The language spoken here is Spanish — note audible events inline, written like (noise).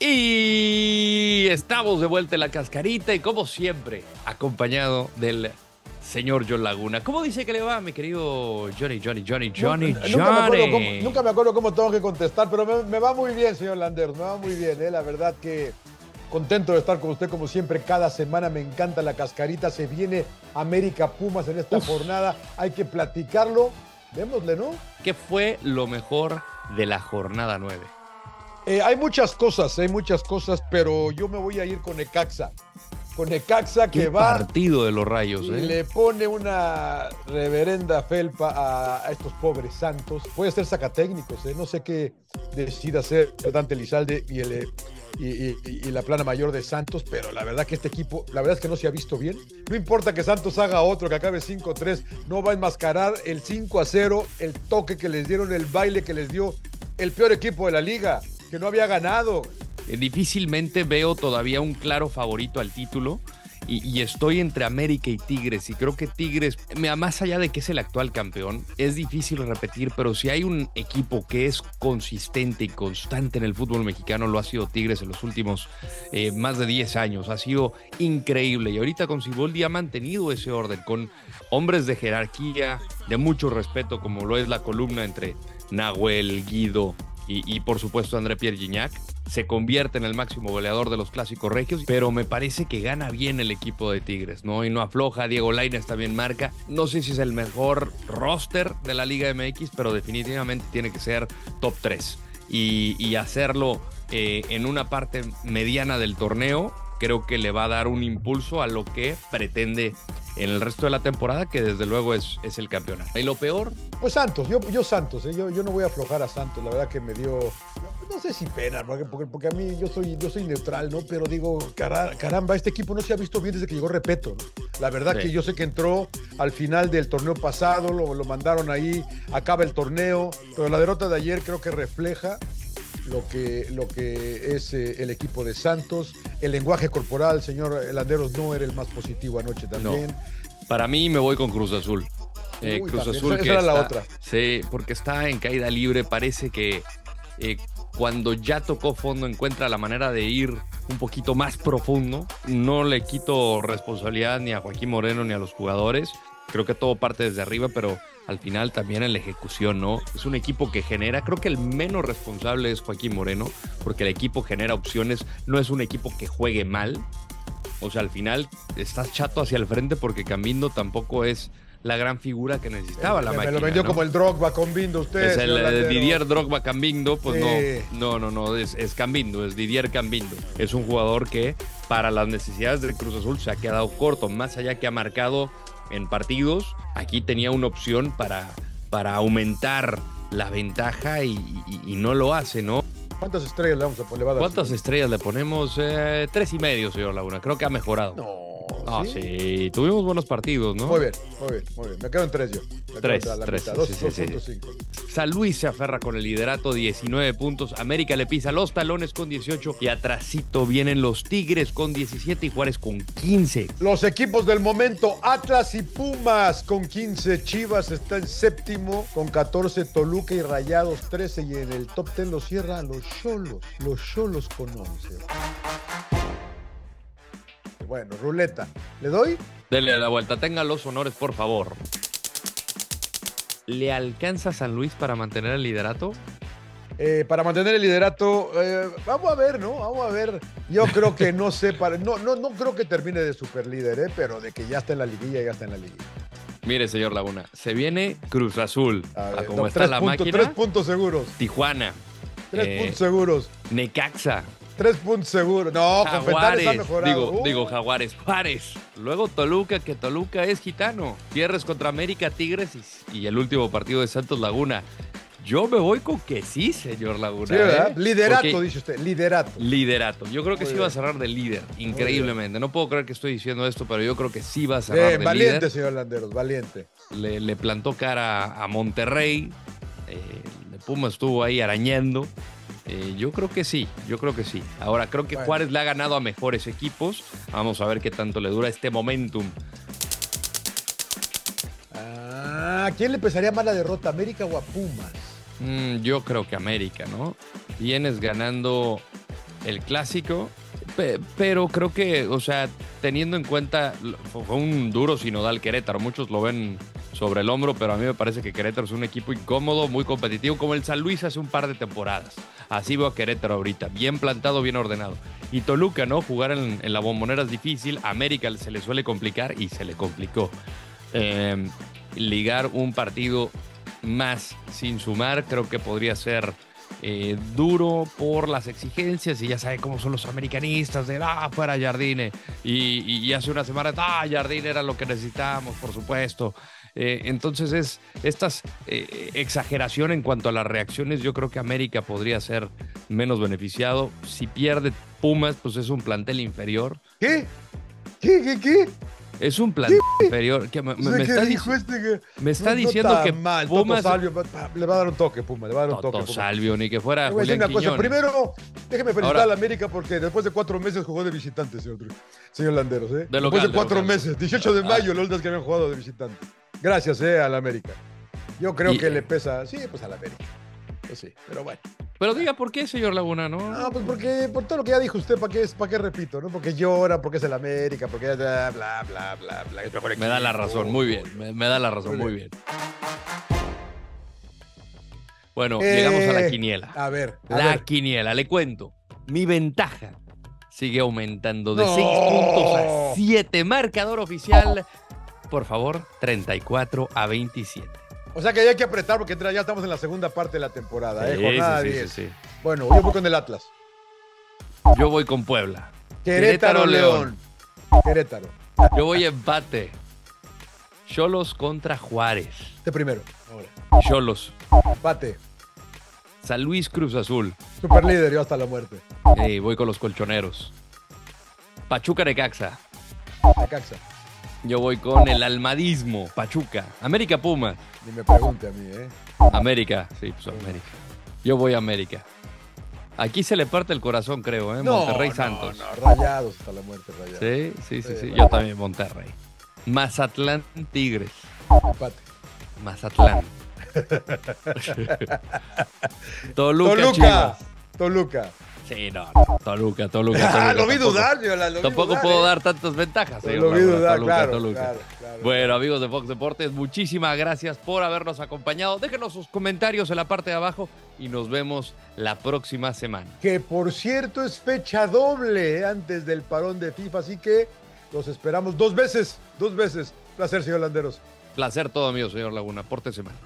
Y estamos de vuelta en la cascarita y como siempre, acompañado del señor John Laguna. ¿Cómo dice que le va, mi querido Johnny, Johnny, Johnny, Johnny, nunca, Johnny? Nunca me, acuerdo cómo, nunca me acuerdo cómo tengo que contestar, pero me, me va muy bien, señor Landers, me va muy bien. ¿eh? La verdad que contento de estar con usted como siempre cada semana. Me encanta la cascarita. Se viene América Pumas en esta Uf. jornada. Hay que platicarlo. Démosle, ¿no? ¿Qué fue lo mejor de la jornada 9? Eh, hay muchas cosas, hay muchas cosas, pero yo me voy a ir con Necaxa. Con Necaxa que Qué va partido de los rayos, y ¿eh? le pone una reverenda felpa a, a estos pobres santos. Puede ser sacatécnicos, ¿eh? no sé qué decida hacer Dante Lizalde y, el, eh, y, y- y la plana mayor de Santos, pero la verdad que este equipo, la verdad es que no se ha visto bien. No importa que Santos haga otro, que acabe 5-3, no va a enmascarar el 5-0, el toque que les dieron, el baile que les dio el peor equipo de la liga, que no había ganado. Eh, Difícilmente veo todavía un claro favorito al título. Y, estoy entre América y Tigres. Y creo que Tigres, más allá de que es el actual campeón, es difícil repetir, pero si hay un equipo que es consistente y constante en el fútbol mexicano, lo ha sido Tigres en los últimos eh, más de 10 años. Ha sido increíble. Y ahorita con Siboldi ha mantenido ese orden, con hombres de jerarquía, de mucho respeto, como lo es la columna entre Nahuel, Guido y, por supuesto André Pierre Gignac. Se convierte en el máximo goleador de los clásicos regios, pero me parece que gana bien el equipo de Tigres, ¿no? Y no afloja, Diego Lainez también marca. No sé si es el mejor roster de la Liga MX, pero definitivamente tiene que ser top 3. Y, y hacerlo eh, en una parte mediana del torneo, creo que le va a dar un impulso a lo que pretende en el resto de la temporada, que desde luego es, es el campeonato. Y lo peor, Pues Santos, yo, yo Santos, ¿eh? yo, yo no voy a aflojar a Santos, la verdad que me dio, no sé si pena, porque, porque, porque a mí yo soy, yo soy neutral, ¿no? Pero digo, cara- caramba, este equipo no se ha visto bien desde que llegó Repeto, ¿no? La verdad Sí. que yo sé que entró al final del torneo pasado, lo, lo mandaron ahí, acaba el torneo, pero la derrota de ayer creo que refleja lo que, lo que es eh, el equipo de Santos. El lenguaje corporal, señor Landeros, no era el más positivo anoche también. Para mí me voy con Cruz Azul. Eh, Uy, Cruz también. Azul Esa- que esa era la está- otra. Sí, porque está en caída libre. Parece que eh, cuando ya tocó fondo encuentra la manera de ir un poquito más profundo. No le quito responsabilidad ni a Joaquín Moreno ni a los jugadores. Creo que todo parte desde arriba, pero al final también en la ejecución, ¿no? Es un equipo que genera, creo que el menos responsable es Joaquín Moreno, porque el equipo genera opciones, no es un equipo que juegue mal, o sea, al final estás chato hacia el frente porque Cambindo tampoco es la gran figura que necesitaba la me, me máquina. lo vendió ¿no? como el Drogba con Bindo usted. Es el eh. Didier Drogba Cambindo, pues Sí. no, no, no, no, es, es Cambindo, es Didier Cambindo. Es un jugador que para las necesidades del Cruz Azul se ha quedado corto, más allá que ha marcado en partidos, aquí tenía una opción para, para aumentar la ventaja y, y- y no lo hace, ¿no? ¿Cuántas estrellas le vamos a poner? ¿Cuántas estrellas le ponemos? Eh, tres y medio, señor Laguna. Creo que ha mejorado. No. Ah, ¿sí? sí, tuvimos buenos partidos, ¿no? Muy bien, muy bien, muy bien. Me quedo en tres yo. Me Tres, a la tres, mitad, dos- sí, sí, sí. 2.5. San Luis se aferra con el liderato, 19 puntos. América le pisa los talones con 18. Y atrasito vienen los Tigres con 17 y Juárez con 15. Los equipos del momento, Atlas y Pumas con 15, Chivas está en séptimo con 14, Toluca y Rayados 13 y en el top 10 lo cierra los Cholos, los Cholos con 11. Bueno, ruleta. ¿Le doy? Dele la vuelta, tenga los honores, por favor. ¿Le alcanza San Luis para mantener el liderato? Eh, para mantener el liderato, eh, vamos a ver, ¿no? Vamos a ver. Yo creo que no sé, para, no, no, no creo que termine de superlíder, ¿eh? pero de que ya está en la liguilla, ya está en la liguilla. Mire, señor Laguna, se viene Cruz Azul. A ver, como no, está tres la máquina, tres puntos seguros. Tijuana, Tres Eh, puntos seguros. Necaxa, Tres puntos seguros. No, Jaguares, mejorado. digo, Uh, digo Jaguares, Juárez. Luego Toluca, que Toluca es gitano. Cierres contra América, Tigres y, y el último partido de Santos Laguna. Yo me voy con que sí, señor Laguna. sí, ¿verdad? ¿eh? Liderato, Porque- dice usted. Liderato. Liderato. Yo creo que Muy sí va a cerrar de líder, increíblemente. No puedo creer que estoy diciendo esto, pero yo creo que sí va a cerrar Bien, de valiente, líder. señor Landeros, valiente. Le, le plantó cara a Monterrey. eh, Puma estuvo ahí arañando. Eh, yo creo que sí, yo creo que sí. Ahora, creo que Bueno. Juárez le ha ganado a mejores equipos. Vamos a ver qué tanto le dura este momentum. Ah, ¿a quién le pesaría más la derrota, América o a Pumas? Mm, yo creo que América, ¿no? Vienes ganando el clásico, pero creo que, o sea, teniendo en cuenta, fue un duro sinodal Querétaro, muchos lo ven sobre el hombro, pero a mí me parece que Querétaro es un equipo incómodo, muy competitivo, como el San Luis hace un par de temporadas. Así veo a Querétaro ahorita, bien plantado, bien ordenado. Y Toluca, ¿no? Jugar en, la bombonera es difícil, América se le suele complicar y se le complicó. Em, ligar un partido más sin sumar creo que podría ser eh, duro por las exigencias y ya sabe cómo son los americanistas de ah, fuera Jardine y, hace una semana ah, Jardine era lo que necesitábamos, por supuesto. Eh, entonces es esta eh, exageración en cuanto a las reacciones. Yo creo que América podría ser menos beneficiado. Si pierde Pumas, pues es un plantel inferior. ¿Qué? ¿Qué? ¿Qué? ¿Qué? Es un plan inferior. Que me, está, este que me está diciendo que mal, Pumas... Salvio, le va a dar un toque, Puma, le va a dar un toque. Salvio, ni que fuera Julián una cosa. Primero, déjeme felicitar a la América porque después de cuatro meses jugó de visitante, señor, señor Landeros. ¿eh? después de cuatro meses, 18 de ah. mayo, los últimos que habían jugado de visitante. Gracias, eh, a la América. Yo creo que le pesa, sí, pues a la América. Pues sí, pero bueno. Pero diga por qué, señor Laguna, ¿no? No, pues porque por todo lo que ya dijo usted, ¿para qué, para qué repito? ¿no? Porque llora, porque es el América, porque bla, bla, bla, bla, bla. Me da la razón, muy bien. Me, da la razón, muy bien. Bueno, llegamos a la eh, quiniela. A ver. la quiniela, le cuento. Mi ventaja sigue aumentando de 6 puntos a 7. Marcador oficial, por favor, 34 a 27. O sea que hay que apretar porque ya estamos en la segunda parte de la temporada, ¿eh? Jornada sí, 10. Sí, bueno, yo voy con el Atlas. Yo voy con Puebla. Querétaro, León. Querétaro. Yo voy empate. Cholos contra Juárez. Este primero. Cholos. Empate. San Luis Cruz Azul. Super líder, yo hasta la muerte. voy con los colchoneros. Pachuca Necaxa. Necaxa. Yo voy con el almadismo, Pachuca. América Puma. Ni me pregunte a mí, ¿eh? América, sí, pues América. Yo voy a América. Aquí se le parte el corazón, creo, ¿eh? Monterrey Santos. No, rayados hasta la muerte, rayados. Sí, sí, sí, sí. Yo también, Monterrey. Mazatlán Tigres. Empate. Mazatlán. (laughs) Toluca. Toluca. Toluca. Sí, no, Toluca, (laughs) Toluca. Ah, lo vi dudar, yo Tampoco puedo dar tantas ventajas. lo vi dudar, claro, claro, Bueno, amigos de Fox Deportes, muchísimas gracias por habernos acompañado. Déjenos sus comentarios en la parte de abajo y nos vemos la próxima semana. Que por cierto es fecha doble antes del parón de FIFA, así que los esperamos dos veces, dos veces. Placer, señor Landeros. Placer todo mío, señor Laguna. Porte semana.